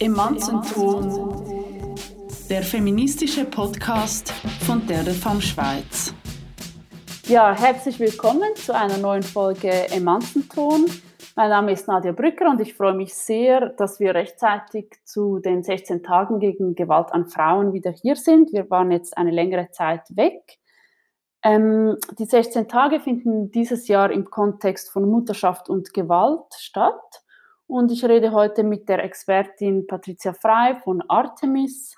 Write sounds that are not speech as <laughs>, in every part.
Emanzenton, der feministische Podcast von der Femme Schweiz. Ja, herzlich willkommen zu einer neuen Folge Emanzenton. Mein Name ist Nadia Brücker und ich freue mich sehr, dass wir rechtzeitig zu den 16 Tagen gegen Gewalt an Frauen wieder hier sind. Wir waren jetzt eine längere Zeit weg. Ähm, die 16 Tage finden dieses Jahr im Kontext von Mutterschaft und Gewalt statt. Und ich rede heute mit der Expertin Patricia Frei von Artemis,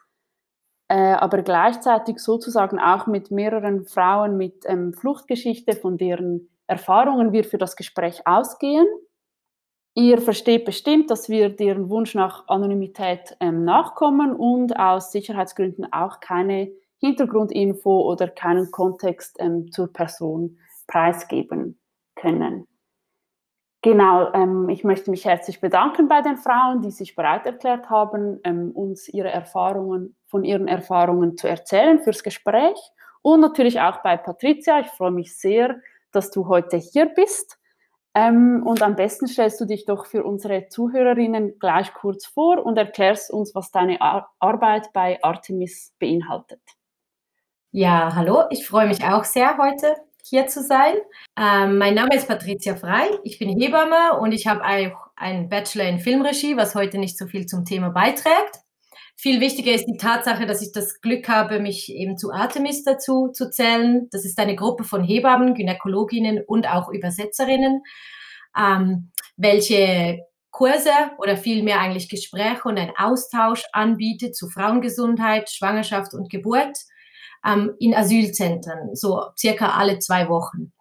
äh, aber gleichzeitig sozusagen auch mit mehreren Frauen mit ähm, Fluchtgeschichte, von deren Erfahrungen wir für das Gespräch ausgehen. Ihr versteht bestimmt, dass wir deren Wunsch nach Anonymität ähm, nachkommen und aus Sicherheitsgründen auch keine Hintergrundinfo oder keinen Kontext ähm, zur Person preisgeben können. Genau, ähm, ich möchte mich herzlich bedanken bei den Frauen, die sich bereit erklärt haben, ähm, uns ihre Erfahrungen, von ihren Erfahrungen zu erzählen fürs Gespräch. Und natürlich auch bei Patricia. Ich freue mich sehr, dass du heute hier bist. Ähm, und am besten stellst du dich doch für unsere Zuhörerinnen gleich kurz vor und erklärst uns, was deine Ar Arbeit bei Artemis beinhaltet. Ja, hallo, ich freue mich auch sehr heute hier zu sein. Ähm, mein Name ist Patricia Frei, ich bin Hebamme und ich habe auch einen Bachelor in Filmregie, was heute nicht so viel zum Thema beiträgt. Viel wichtiger ist die Tatsache, dass ich das Glück habe, mich eben zu Artemis dazu zu zählen. Das ist eine Gruppe von Hebammen, Gynäkologinnen und auch Übersetzerinnen, ähm, welche Kurse oder vielmehr eigentlich Gespräche und einen Austausch anbietet zu Frauengesundheit, Schwangerschaft und Geburt ähm, in Asylzentren, so circa alle zwei Wochen.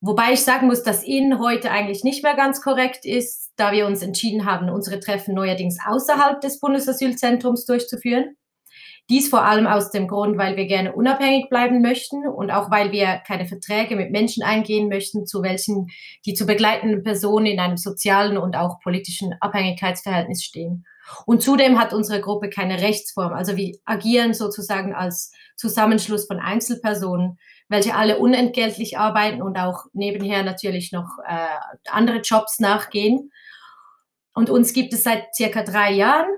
Wobei ich sagen muss, dass Ihnen heute eigentlich nicht mehr ganz korrekt ist, da wir uns entschieden haben, unsere Treffen neuerdings außerhalb des Bundesasylzentrums durchzuführen. Dies vor allem aus dem Grund, weil wir gerne unabhängig bleiben möchten und auch weil wir keine Verträge mit Menschen eingehen möchten, zu welchen die zu begleitenden Personen in einem sozialen und auch politischen Abhängigkeitsverhältnis stehen. Und zudem hat unsere Gruppe keine Rechtsform. Also wir agieren sozusagen als Zusammenschluss von Einzelpersonen, welche alle unentgeltlich arbeiten und auch nebenher natürlich noch äh, andere Jobs nachgehen. Und uns gibt es seit circa drei Jahren.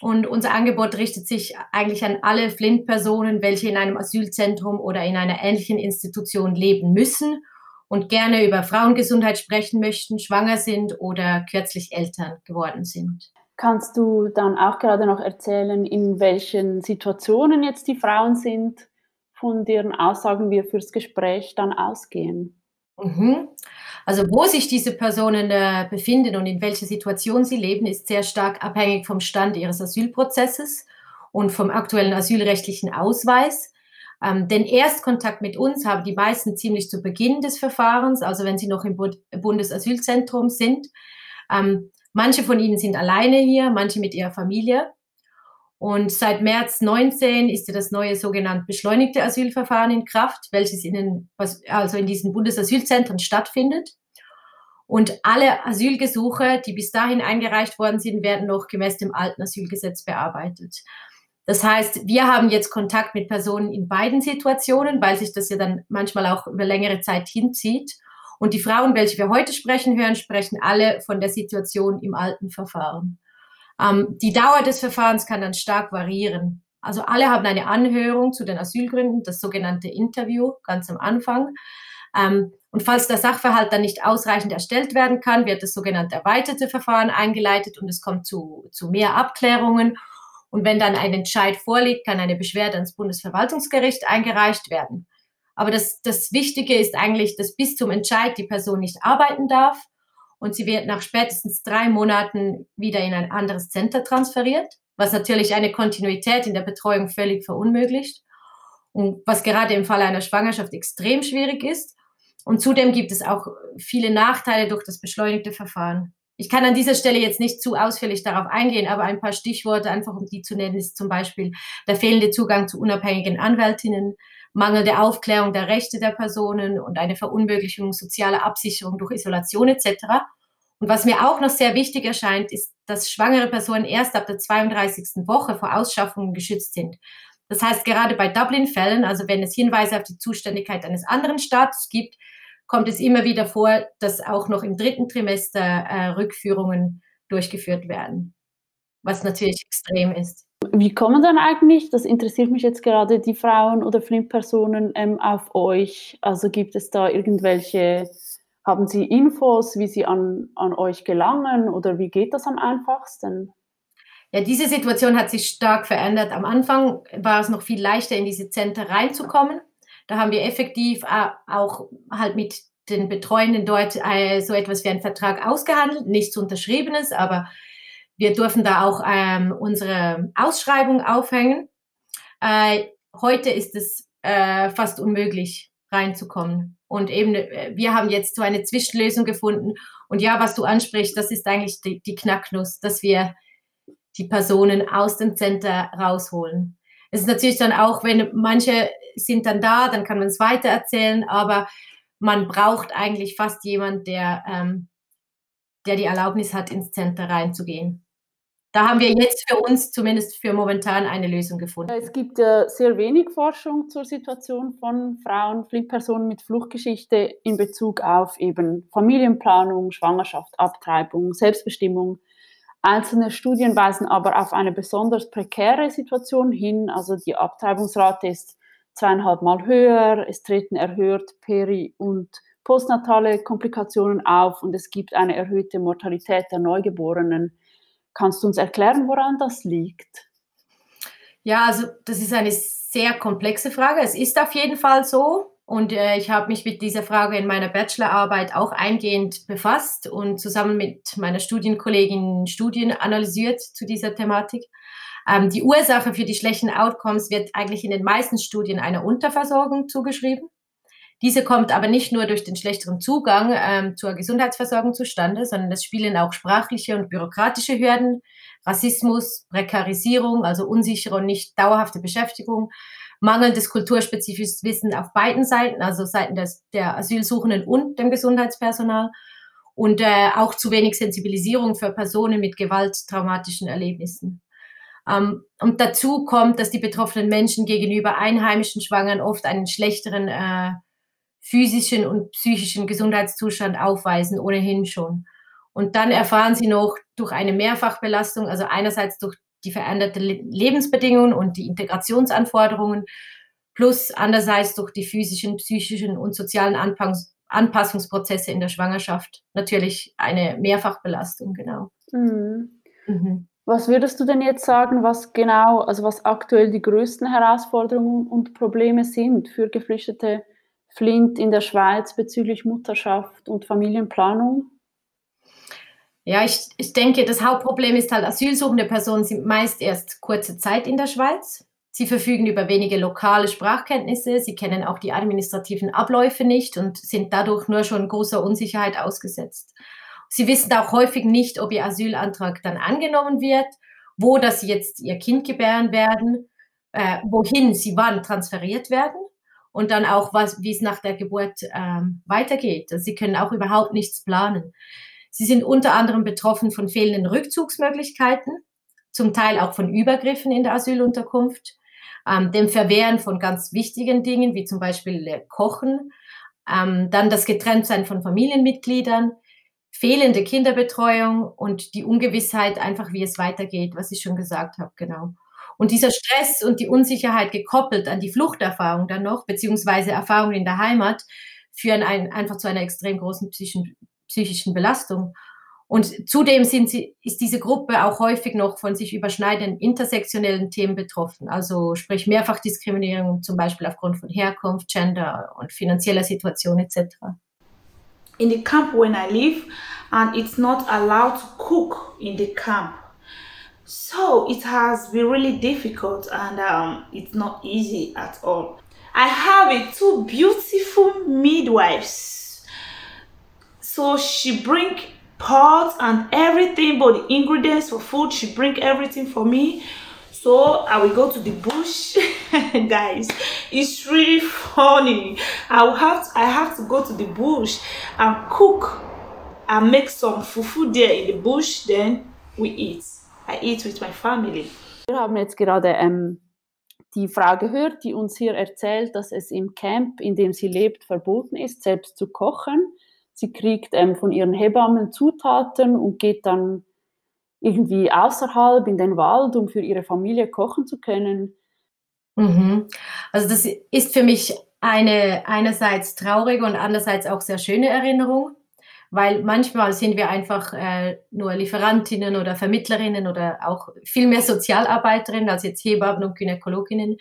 Und unser Angebot richtet sich eigentlich an alle Flint-Personen, welche in einem Asylzentrum oder in einer ähnlichen Institution leben müssen und gerne über Frauengesundheit sprechen möchten, schwanger sind oder kürzlich Eltern geworden sind. Kannst du dann auch gerade noch erzählen, in welchen Situationen jetzt die Frauen sind, von deren Aussagen wir fürs Gespräch dann ausgehen? Mhm. Also wo sich diese Personen äh, befinden und in welcher Situation sie leben, ist sehr stark abhängig vom Stand ihres Asylprozesses und vom aktuellen asylrechtlichen Ausweis. Ähm, den Erstkontakt mit uns haben die meisten ziemlich zu Beginn des Verfahrens, also wenn sie noch im Bundesasylzentrum sind. Ähm, Manche von ihnen sind alleine hier, manche mit ihrer Familie. Und seit März 19 ist ja das neue sogenannte beschleunigte Asylverfahren in Kraft, welches in den, also in diesen Bundesasylzentren stattfindet. Und alle Asylgesuche, die bis dahin eingereicht worden sind, werden noch gemäß dem alten Asylgesetz bearbeitet. Das heißt, wir haben jetzt Kontakt mit Personen in beiden Situationen, weil sich das ja dann manchmal auch über längere Zeit hinzieht. Und die Frauen, welche wir heute sprechen hören, sprechen alle von der Situation im alten Verfahren. Ähm, die Dauer des Verfahrens kann dann stark variieren. Also alle haben eine Anhörung zu den Asylgründen, das sogenannte Interview ganz am Anfang. Ähm, und falls der Sachverhalt dann nicht ausreichend erstellt werden kann, wird das sogenannte erweiterte Verfahren eingeleitet und es kommt zu, zu mehr Abklärungen. Und wenn dann ein Entscheid vorliegt, kann eine Beschwerde ans Bundesverwaltungsgericht eingereicht werden. Aber das, das Wichtige ist eigentlich, dass bis zum Entscheid die Person nicht arbeiten darf und sie wird nach spätestens drei Monaten wieder in ein anderes Center transferiert, was natürlich eine Kontinuität in der Betreuung völlig verunmöglicht und was gerade im Fall einer Schwangerschaft extrem schwierig ist. Und zudem gibt es auch viele Nachteile durch das beschleunigte Verfahren. Ich kann an dieser Stelle jetzt nicht zu ausführlich darauf eingehen, aber ein paar Stichworte, einfach um die zu nennen, ist zum Beispiel der fehlende Zugang zu unabhängigen Anwältinnen, mangelnde Aufklärung der Rechte der Personen und eine Verunmöglichung sozialer Absicherung durch Isolation etc. Und was mir auch noch sehr wichtig erscheint, ist, dass schwangere Personen erst ab der 32. Woche vor Ausschaffungen geschützt sind. Das heißt, gerade bei Dublin-Fällen, also wenn es Hinweise auf die Zuständigkeit eines anderen Staates gibt, kommt es immer wieder vor, dass auch noch im dritten Trimester äh, Rückführungen durchgeführt werden. Was natürlich extrem ist. Wie kommen dann eigentlich, das interessiert mich jetzt gerade, die Frauen oder Flint-Personen ähm, auf euch? Also gibt es da irgendwelche, haben Sie Infos, wie sie an, an euch gelangen oder wie geht das am einfachsten? Ja, diese Situation hat sich stark verändert. Am Anfang war es noch viel leichter, in diese Zentren reinzukommen. Da haben wir effektiv äh, auch halt mit den Betreuenden dort äh, so etwas wie einen Vertrag ausgehandelt, nichts Unterschriebenes, aber wir durften da auch ähm, unsere Ausschreibung aufhängen. Äh, heute ist es äh, fast unmöglich reinzukommen. Und eben, äh, wir haben jetzt so eine Zwischenlösung gefunden. Und ja, was du ansprichst, das ist eigentlich die, die Knacknuss, dass wir die Personen aus dem Center rausholen. Es ist natürlich dann auch, wenn manche sind dann da, dann kann man es weitererzählen, aber man braucht eigentlich fast jemand, der, ähm, der die Erlaubnis hat, ins Center reinzugehen da haben wir jetzt für uns zumindest für momentan eine Lösung gefunden. Es gibt äh, sehr wenig Forschung zur Situation von Frauen, Fliehpersonen mit Fluchtgeschichte in Bezug auf eben Familienplanung, Schwangerschaft, Abtreibung, Selbstbestimmung. Einzelne Studien weisen aber auf eine besonders prekäre Situation hin. Also die Abtreibungsrate ist zweieinhalb Mal höher, es treten erhöht peri- und postnatale Komplikationen auf und es gibt eine erhöhte Mortalität der Neugeborenen Kannst du uns erklären, woran das liegt? Ja, also das ist eine sehr komplexe Frage. Es ist auf jeden Fall so. Und äh, ich habe mich mit dieser Frage in meiner Bachelorarbeit auch eingehend befasst und zusammen mit meiner Studienkollegin Studien analysiert zu dieser Thematik. Ähm, die Ursache für die schlechten Outcomes wird eigentlich in den meisten Studien einer Unterversorgung zugeschrieben. Diese kommt aber nicht nur durch den schlechteren Zugang ähm, zur Gesundheitsversorgung zustande, sondern es spielen auch sprachliche und bürokratische Hürden, Rassismus, Prekarisierung, also unsichere und nicht dauerhafte Beschäftigung, mangelndes kulturspezifisches Wissen auf beiden Seiten, also Seiten des, der Asylsuchenden und dem Gesundheitspersonal und äh, auch zu wenig Sensibilisierung für Personen mit gewalttraumatischen Erlebnissen. Ähm, und dazu kommt, dass die betroffenen Menschen gegenüber einheimischen Schwangern oft einen schlechteren äh, physischen und psychischen Gesundheitszustand aufweisen, ohnehin schon. Und dann erfahren sie noch durch eine Mehrfachbelastung, also einerseits durch die veränderten Lebensbedingungen und die Integrationsanforderungen, plus andererseits durch die physischen, psychischen und sozialen Anfangs Anpassungsprozesse in der Schwangerschaft. Natürlich eine Mehrfachbelastung, genau. Mhm. Mhm. Was würdest du denn jetzt sagen, was genau, also was aktuell die größten Herausforderungen und Probleme sind für geflüchtete Flint in der Schweiz bezüglich Mutterschaft und Familienplanung? Ja, ich, ich denke, das Hauptproblem ist halt, asylsuchende Personen sind meist erst kurze Zeit in der Schweiz. Sie verfügen über wenige lokale Sprachkenntnisse, sie kennen auch die administrativen Abläufe nicht und sind dadurch nur schon großer Unsicherheit ausgesetzt. Sie wissen auch häufig nicht, ob ihr Asylantrag dann angenommen wird, wo das sie jetzt ihr Kind gebären werden, äh, wohin sie wann transferiert werden und dann auch, was, wie es nach der Geburt ähm, weitergeht. Also sie können auch überhaupt nichts planen. Sie sind unter anderem betroffen von fehlenden Rückzugsmöglichkeiten, zum Teil auch von Übergriffen in der Asylunterkunft, ähm, dem Verwehren von ganz wichtigen Dingen, wie zum Beispiel äh, Kochen, ähm, dann das Getrenntsein von Familienmitgliedern, fehlende Kinderbetreuung und die Ungewissheit einfach, wie es weitergeht, was ich schon gesagt habe, genau. Und dieser Stress und die Unsicherheit gekoppelt an die Fluchterfahrung dann noch, beziehungsweise Erfahrungen in der Heimat, führen ein, einfach zu einer extrem großen psychischen, psychischen Belastung. Und zudem sie, ist diese Gruppe auch häufig noch von sich überschneidenden intersektionellen Themen betroffen, also sprich Mehrfachdiskriminierung, zum Beispiel aufgrund von Herkunft, Gender und finanzieller Situation etc. In the camp when I live, and it's not allowed to cook in the camp. So it has been really difficult and um, it's not easy at all. I have a two beautiful midwives. So she bring pots and everything, but the ingredients for food, she bring everything for me. So I will go to the bush, <laughs> guys. It's really funny. I will have to, I have to go to the bush and cook and make some fufu there in the bush. Then we eat. I eat with my family. Wir haben jetzt gerade ähm, die Frau gehört, die uns hier erzählt, dass es im Camp, in dem sie lebt, verboten ist, selbst zu kochen. Sie kriegt ähm, von ihren Hebammen Zutaten und geht dann irgendwie außerhalb in den Wald, um für ihre Familie kochen zu können. Mhm. Also das ist für mich eine einerseits traurige und andererseits auch sehr schöne Erinnerung, weil manchmal sind wir einfach äh, nur Lieferantinnen oder Vermittlerinnen oder auch viel mehr Sozialarbeiterinnen als jetzt Hebammen und Gynäkologinnen.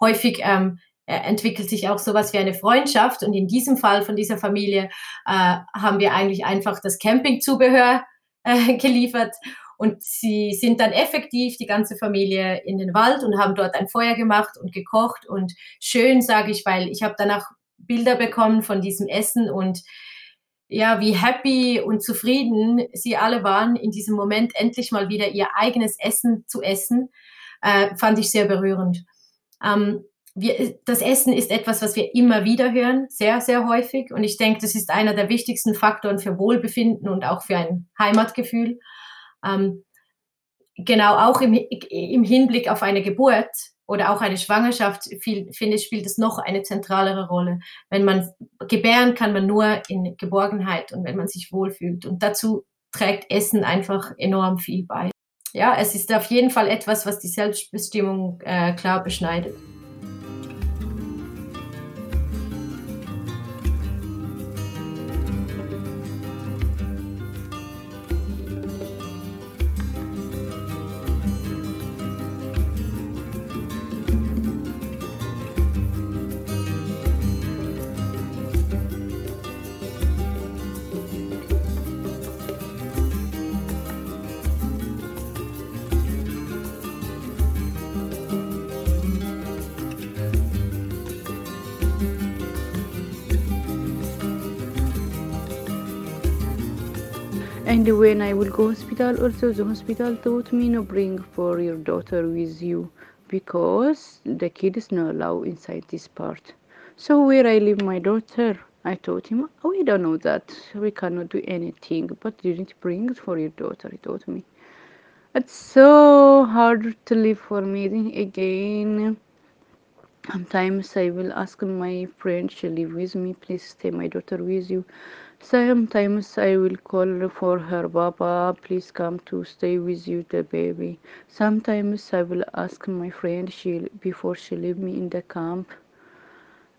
Häufig ähm, äh, entwickelt sich auch sowas wie eine Freundschaft und in diesem Fall von dieser Familie äh, haben wir eigentlich einfach das Campingzubehör äh, <laughs> geliefert und sie sind dann effektiv, die ganze Familie, in den Wald und haben dort ein Feuer gemacht und gekocht. Und schön, sage ich, weil ich habe danach Bilder bekommen von diesem Essen und ja, wie happy und zufrieden sie alle waren, in diesem Moment endlich mal wieder ihr eigenes Essen zu essen, äh, fand ich sehr berührend. Ähm, wir, das Essen ist etwas, was wir immer wieder hören, sehr, sehr häufig. Und ich denke, das ist einer der wichtigsten Faktoren für Wohlbefinden und auch für ein Heimatgefühl. Ähm, genau, auch im, im Hinblick auf eine Geburt oder auch eine Schwangerschaft, viel, finde ich, spielt es noch eine zentralere Rolle. Wenn man gebären kann man nur in Geborgenheit und wenn man sich wohlfühlt. Und dazu trägt Essen einfach enorm viel bei. Ja, es ist auf jeden Fall etwas, was die Selbstbestimmung äh, klar beschneidet. And when I will go hospital, also the hospital told me no bring for your daughter with you because the kid is not allowed inside this part. So where I leave my daughter, I told him, oh, we don't know that. We cannot do anything, but to bring for your daughter, he told me. It's so hard to live for me again. Sometimes I will ask my friend to live with me, please stay my daughter with you. Sometimes I will call for her Baba, please come to stay with you, the baby. Sometimes I will ask my friend she before she leave me in the camp.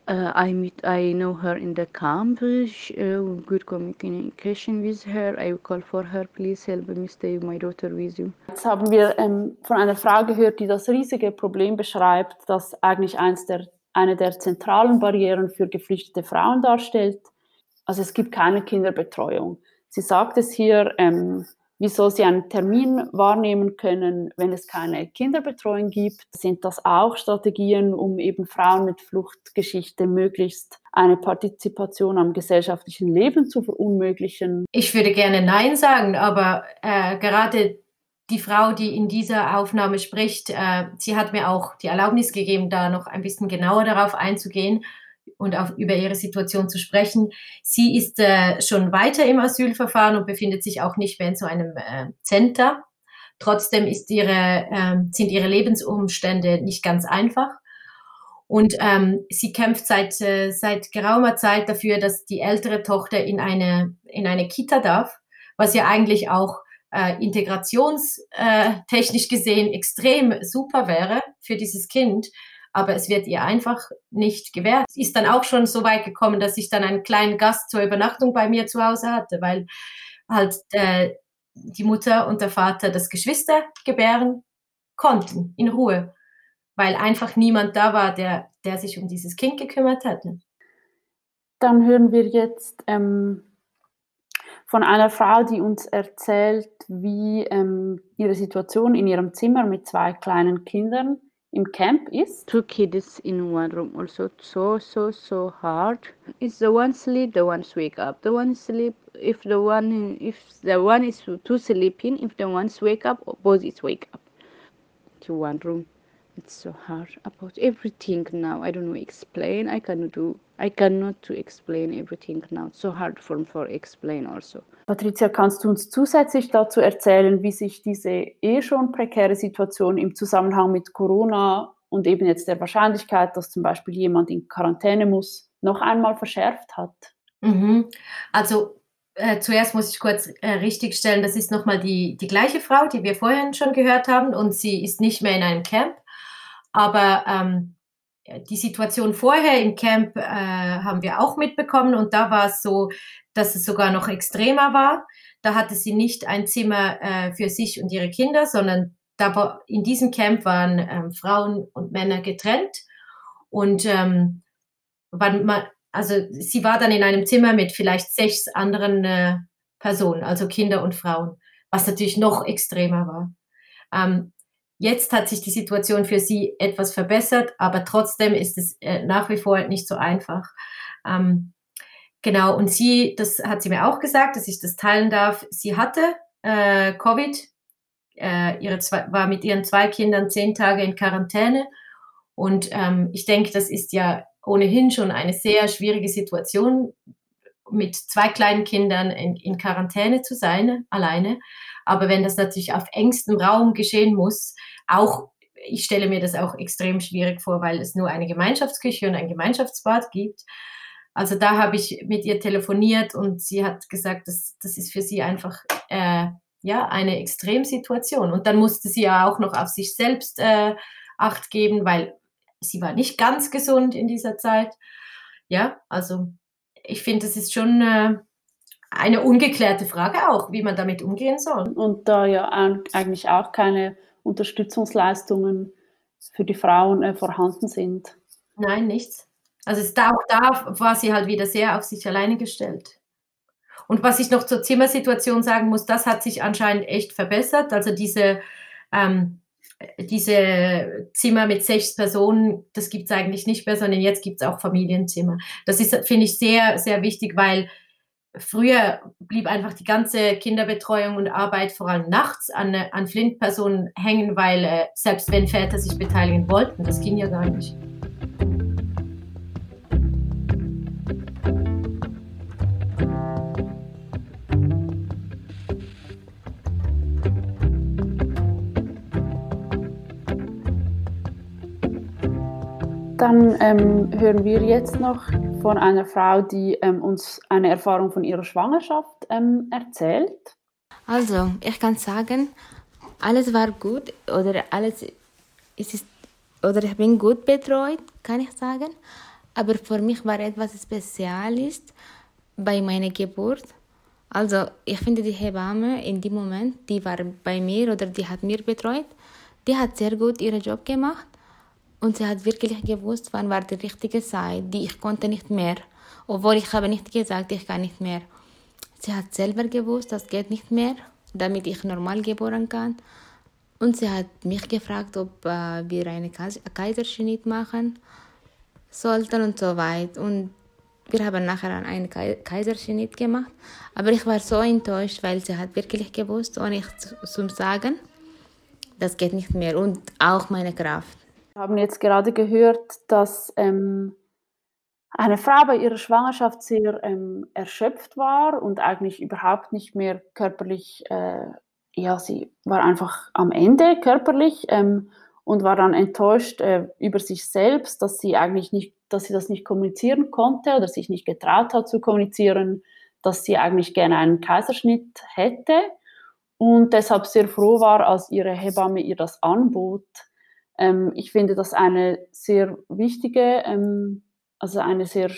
Uh, I meet, I know her in the camp. She, uh, good communication with her. I will call for her. Please help me stay my daughter with you. Jetzt haben wir ähm, von einer Frau gehört, die das riesige Problem beschreibt, das eigentlich eins der, eine der zentralen Barrieren für geflüchtete Frauen darstellt also es gibt keine Kinderbetreuung. Sie sagt es hier, ähm, wieso sie einen Termin wahrnehmen können, wenn es keine Kinderbetreuung gibt. Sind das auch Strategien, um eben Frauen mit Fluchtgeschichte möglichst eine Partizipation am gesellschaftlichen Leben zu verunmöglichen? Ich würde gerne Nein sagen, aber äh, gerade die Frau, die in dieser Aufnahme spricht, äh, sie hat mir auch die Erlaubnis gegeben, da noch ein bisschen genauer darauf einzugehen und auch über ihre Situation zu sprechen. Sie ist äh, schon weiter im Asylverfahren und befindet sich auch nicht mehr in so einem äh, Center. Trotzdem ist ihre, äh, sind ihre Lebensumstände nicht ganz einfach. Und ähm, sie kämpft seit, äh, seit geraumer Zeit dafür, dass die ältere Tochter in eine, in eine Kita darf, was ja eigentlich auch äh, integrationstechnisch gesehen extrem super wäre für dieses Kind, aber es wird ihr einfach nicht gewährt. Es ist dann auch schon so weit gekommen, dass ich dann einen kleinen Gast zur Übernachtung bei mir zu Hause hatte, weil halt äh, die Mutter und der Vater das Geschwister gebären konnten, in Ruhe, weil einfach niemand da war, der, der sich um dieses Kind gekümmert hätte. Dann hören wir jetzt ähm, von einer Frau, die uns erzählt, wie ähm, ihre Situation in ihrem Zimmer mit zwei kleinen Kindern im Camp is? Two kids in one room also so so so hard. It's the one sleep, the one wake up. The one sleep if the one if the one is too sleeping, if the one's wake up, both is wake up. To one room. It's so hard about everything now. I don't know explain. I cannot do I cannot to explain everything now. It's so hard for for explain also. Patricia, kannst du uns zusätzlich dazu erzählen, wie sich diese eh schon prekäre Situation im Zusammenhang mit Corona und eben jetzt der Wahrscheinlichkeit, dass zum Beispiel jemand in Quarantäne muss, noch einmal verschärft hat? Mhm. Also äh, zuerst muss ich kurz äh, richtigstellen, das ist nochmal die, die gleiche Frau, die wir vorhin schon gehört haben und sie ist nicht mehr in einem Camp. Aber ähm, die Situation vorher im Camp äh, haben wir auch mitbekommen und da war es so, dass es sogar noch extremer war. Da hatte sie nicht ein Zimmer äh, für sich und ihre Kinder, sondern da in diesem Camp waren ähm, Frauen und Männer getrennt und ähm, man, also sie war dann in einem Zimmer mit vielleicht sechs anderen äh, Personen, also Kinder und Frauen, was natürlich noch extremer war. Ähm, jetzt hat sich die Situation für sie etwas verbessert, aber trotzdem ist es äh, nach wie vor nicht so einfach. Ähm, genau, und sie, das hat sie mir auch gesagt, dass ich das teilen darf. Sie hatte äh, Covid, äh, ihre zwei, war mit ihren zwei Kindern zehn Tage in Quarantäne. Und ähm, ich denke, das ist ja ohnehin schon eine sehr schwierige Situation, mit zwei kleinen Kindern in, in Quarantäne zu sein, alleine. Aber wenn das natürlich auf engstem Raum geschehen muss, auch ich stelle mir das auch extrem schwierig vor, weil es nur eine Gemeinschaftsküche und ein Gemeinschaftsbad gibt. Also da habe ich mit ihr telefoniert und sie hat gesagt, das, das ist für sie einfach äh, ja eine Extremsituation. Und dann musste sie ja auch noch auf sich selbst äh, Acht geben, weil sie war nicht ganz gesund in dieser Zeit. Ja, also ich finde, das ist schon äh, eine ungeklärte Frage auch, wie man damit umgehen soll. Und da ja eigentlich auch keine Unterstützungsleistungen für die Frauen äh, vorhanden sind. Nein, nichts. Also es da, auch da war sie halt wieder sehr auf sich alleine gestellt. Und was ich noch zur Zimmersituation sagen muss, das hat sich anscheinend echt verbessert. Also diese ähm, diese Zimmer mit sechs Personen, das gibt es eigentlich nicht mehr, sondern jetzt gibt es auch Familienzimmer. Das ist, finde ich, sehr, sehr wichtig, weil früher blieb einfach die ganze Kinderbetreuung und Arbeit vor allem nachts an, an Flint-Personen hängen, weil äh, selbst wenn Väter sich beteiligen wollten, das ging ja gar nicht. Dann ähm, hören wir jetzt noch von einer Frau, die ähm, uns eine Erfahrung von ihrer Schwangerschaft ähm, erzählt. Also, ich kann sagen, alles war gut oder alles ist oder ich bin gut betreut, kann ich sagen. Aber für mich war etwas Spezielles bei meiner Geburt. Also, ich finde die Hebamme in dem Moment, die war bei mir oder die hat mir betreut, die hat sehr gut ihren Job gemacht und sie hat wirklich gewusst, wann war die richtige Zeit, die ich konnte nicht mehr. Obwohl ich habe nicht gesagt, ich kann nicht mehr. Sie hat selber gewusst, das geht nicht mehr, damit ich normal geboren kann. Und sie hat mich gefragt, ob äh, wir eine Kaiserschnitt machen sollten und so weiter. Und wir haben nachher einen Kaiserschnitt gemacht. Aber ich war so enttäuscht, weil sie hat wirklich gewusst, ohne ich zu sagen, das geht nicht mehr. Und auch meine Kraft. Wir haben jetzt gerade gehört, dass ähm, eine Frau bei ihrer Schwangerschaft sehr ähm, erschöpft war und eigentlich überhaupt nicht mehr körperlich, äh, ja, sie war einfach am Ende körperlich ähm, und war dann enttäuscht äh, über sich selbst, dass sie eigentlich nicht, dass sie das nicht kommunizieren konnte oder sich nicht getraut hat zu kommunizieren, dass sie eigentlich gerne einen Kaiserschnitt hätte und deshalb sehr froh war, als ihre Hebamme ihr das anbot ähm, ich finde das eine sehr wichtige, ähm, also eine sehr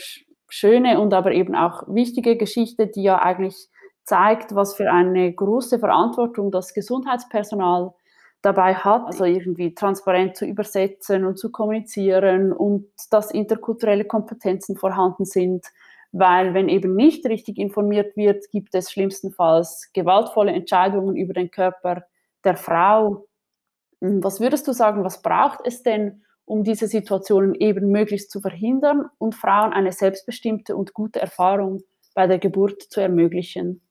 schöne und aber eben auch wichtige Geschichte, die ja eigentlich zeigt, was für eine große Verantwortung das Gesundheitspersonal dabei hat, also irgendwie transparent zu übersetzen und zu kommunizieren und dass interkulturelle Kompetenzen vorhanden sind, weil wenn eben nicht richtig informiert wird, gibt es schlimmstenfalls gewaltvolle Entscheidungen über den Körper der Frau was würdest du sagen, was braucht es denn, um diese Situationen eben möglichst zu verhindern und Frauen eine selbstbestimmte und gute Erfahrung bei der Geburt zu ermöglichen?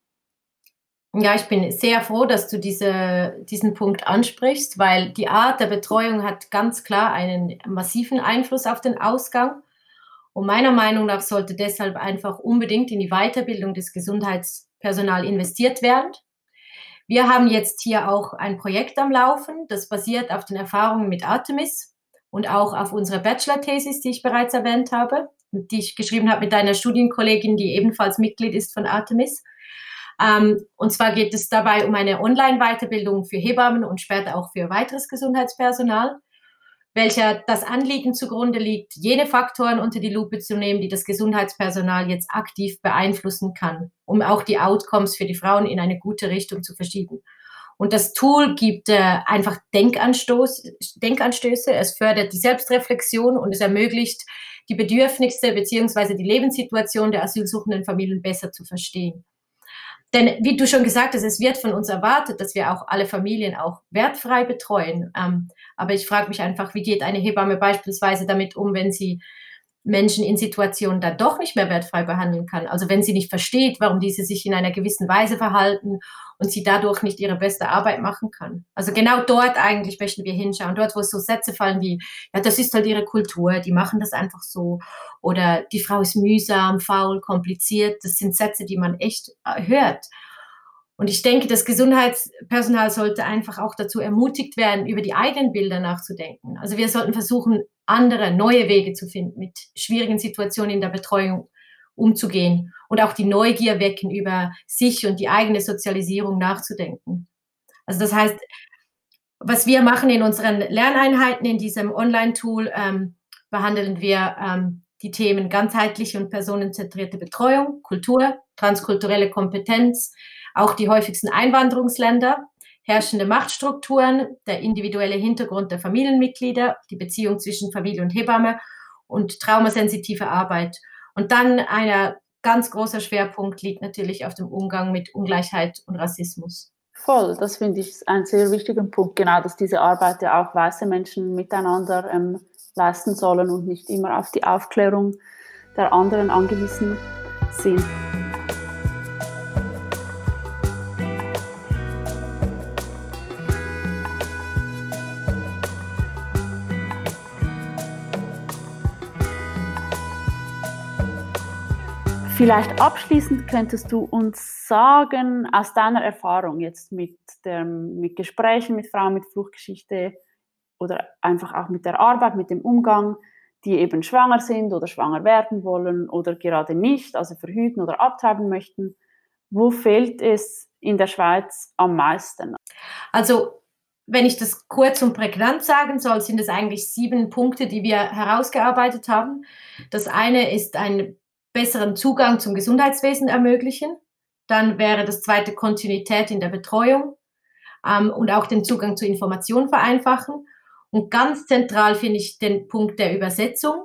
Ja, ich bin sehr froh, dass du diese, diesen Punkt ansprichst, weil die Art der Betreuung hat ganz klar einen massiven Einfluss auf den Ausgang. Und meiner Meinung nach sollte deshalb einfach unbedingt in die Weiterbildung des Gesundheitspersonals investiert werden. Wir haben jetzt hier auch ein Projekt am Laufen, das basiert auf den Erfahrungen mit Artemis und auch auf unserer Bachelor-Thesis, die ich bereits erwähnt habe, die ich geschrieben habe mit einer Studienkollegin, die ebenfalls Mitglied ist von Artemis. Ähm, und zwar geht es dabei um eine Online-Weiterbildung für Hebammen und später auch für weiteres Gesundheitspersonal, welcher das Anliegen zugrunde liegt, jene Faktoren unter die Lupe zu nehmen, die das Gesundheitspersonal jetzt aktiv beeinflussen kann, um auch die Outcomes für die Frauen in eine gute Richtung zu verschieben. Und das Tool gibt äh, einfach Denkanstoß, Denkanstöße, es fördert die Selbstreflexion und es ermöglicht, die Bedürfnisse beziehungsweise die Lebenssituation der asylsuchenden Familien besser zu verstehen. Denn wie du schon gesagt hast, es wird von uns erwartet, dass wir auch alle Familien auch wertfrei betreuen. Ähm, aber ich frage mich einfach, wie geht eine Hebamme beispielsweise damit um, wenn sie Menschen in Situationen dann doch nicht mehr wertfrei behandeln kann. Also wenn sie nicht versteht, warum diese sich in einer gewissen Weise verhalten und sie dadurch nicht ihre beste Arbeit machen kann. Also genau dort eigentlich möchten wir hinschauen. Dort, wo es so Sätze fallen wie, ja, das ist halt ihre Kultur, die machen das einfach so. Oder die Frau ist mühsam, faul, kompliziert. Das sind Sätze, die man echt äh, hört. Und ich denke, das Gesundheitspersonal sollte einfach auch dazu ermutigt werden, über die eigenen Bilder nachzudenken. Also wir sollten versuchen, andere, neue Wege zu finden, mit schwierigen Situationen in der Betreuung umzugehen und auch die Neugier wecken, über sich und die eigene Sozialisierung nachzudenken. Also das heißt, was wir machen in unseren Lerneinheiten in diesem Online-Tool, ähm, behandeln wir ähm, die Themen ganzheitliche und personenzentrierte Betreuung, Kultur, transkulturelle Kompetenz, auch die häufigsten Einwanderungsländer, herrschende Machtstrukturen, der individuelle Hintergrund der Familienmitglieder, die Beziehung zwischen Familie und Hebamme und traumasensitive Arbeit. Und dann ein ganz großer Schwerpunkt liegt natürlich auf dem Umgang mit Ungleichheit und Rassismus. Voll, das finde ich ein sehr wichtiger Punkt, genau, dass diese Arbeit ja auch weiße Menschen miteinander ähm, leisten sollen und nicht immer auf die Aufklärung der anderen angewiesen sind. Vielleicht abschließend könntest du uns sagen, aus deiner Erfahrung jetzt mit, der, mit Gesprächen mit Frauen mit Fluchtgeschichte oder einfach auch mit der Arbeit, mit dem Umgang, die eben schwanger sind oder schwanger werden wollen oder gerade nicht, also verhüten oder abtreiben möchten, wo fehlt es in der Schweiz am meisten? Also wenn ich das kurz und prägnant sagen soll, sind es eigentlich sieben Punkte, die wir herausgearbeitet haben. Das eine ist ein besseren Zugang zum Gesundheitswesen ermöglichen. Dann wäre das zweite Kontinuität in der Betreuung ähm, und auch den Zugang zu Informationen vereinfachen. Und ganz zentral finde ich den Punkt der Übersetzung,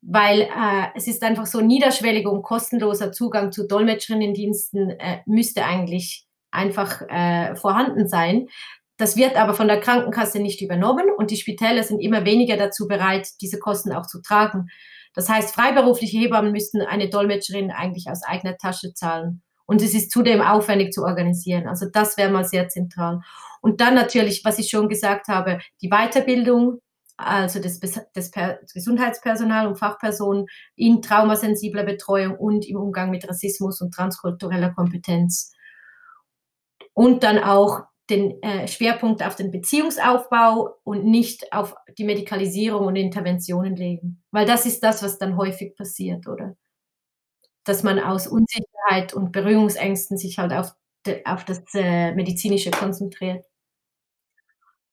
weil äh, es ist einfach so niederschwelliger und kostenloser Zugang zu Dolmetscherinnendiensten äh, müsste eigentlich einfach äh, vorhanden sein. Das wird aber von der Krankenkasse nicht übernommen und die Spitäler sind immer weniger dazu bereit, diese Kosten auch zu tragen. Das heißt, freiberufliche Hebammen müssten eine Dolmetscherin eigentlich aus eigener Tasche zahlen. Und es ist zudem aufwendig zu organisieren. Also das wäre mal sehr zentral. Und dann natürlich, was ich schon gesagt habe, die Weiterbildung, also des, des Gesundheitspersonal und Fachpersonen in traumasensibler Betreuung und im Umgang mit Rassismus und transkultureller Kompetenz. Und dann auch den äh, Schwerpunkt auf den Beziehungsaufbau und nicht auf die Medikalisierung und Interventionen legen. Weil das ist das, was dann häufig passiert, oder? Dass man aus Unsicherheit und Berührungsängsten sich halt auf, de, auf das äh, Medizinische konzentriert.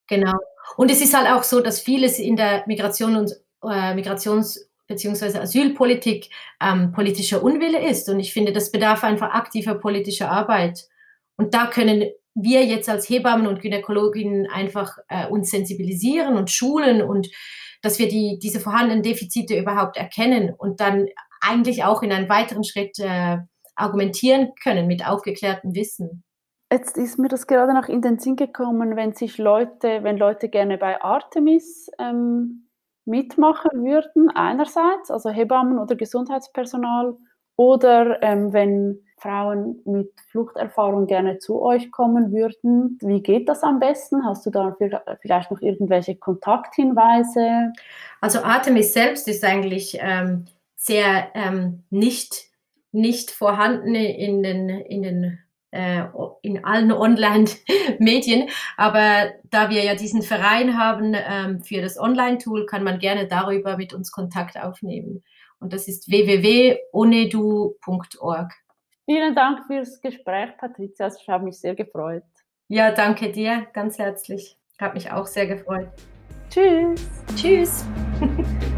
Genau. Und es ist halt auch so, dass vieles in der Migration und äh, Migrations- bzw. Asylpolitik ähm, politischer Unwille ist. Und ich finde, das bedarf einfach aktiver politischer Arbeit. Und da können wir jetzt als Hebammen und Gynäkologinnen einfach äh, uns sensibilisieren und schulen und dass wir die, diese vorhandenen Defizite überhaupt erkennen und dann eigentlich auch in einem weiteren Schritt äh, argumentieren können mit aufgeklärtem Wissen. Jetzt ist mir das gerade noch in den Sinn gekommen, wenn sich Leute, wenn Leute gerne bei Artemis ähm, mitmachen würden, einerseits, also Hebammen oder Gesundheitspersonal, oder ähm, wenn Frauen mit Fluchterfahrung gerne zu euch kommen würden, wie geht das am besten? Hast du da vielleicht noch irgendwelche Kontakthinweise? Also Artemis selbst ist eigentlich ähm, sehr ähm, nicht, nicht vorhanden in den, in den äh, in allen Online-Medien. Aber da wir ja diesen Verein haben ähm, für das Online-Tool, kann man gerne darüber mit uns Kontakt aufnehmen. Und das ist www.onedu.org. Vielen Dank fürs Gespräch, Patricia. Ich habe mich sehr gefreut. Ja, danke dir ganz herzlich. Hat mich auch sehr gefreut. Tschüss. Tschüss. <laughs>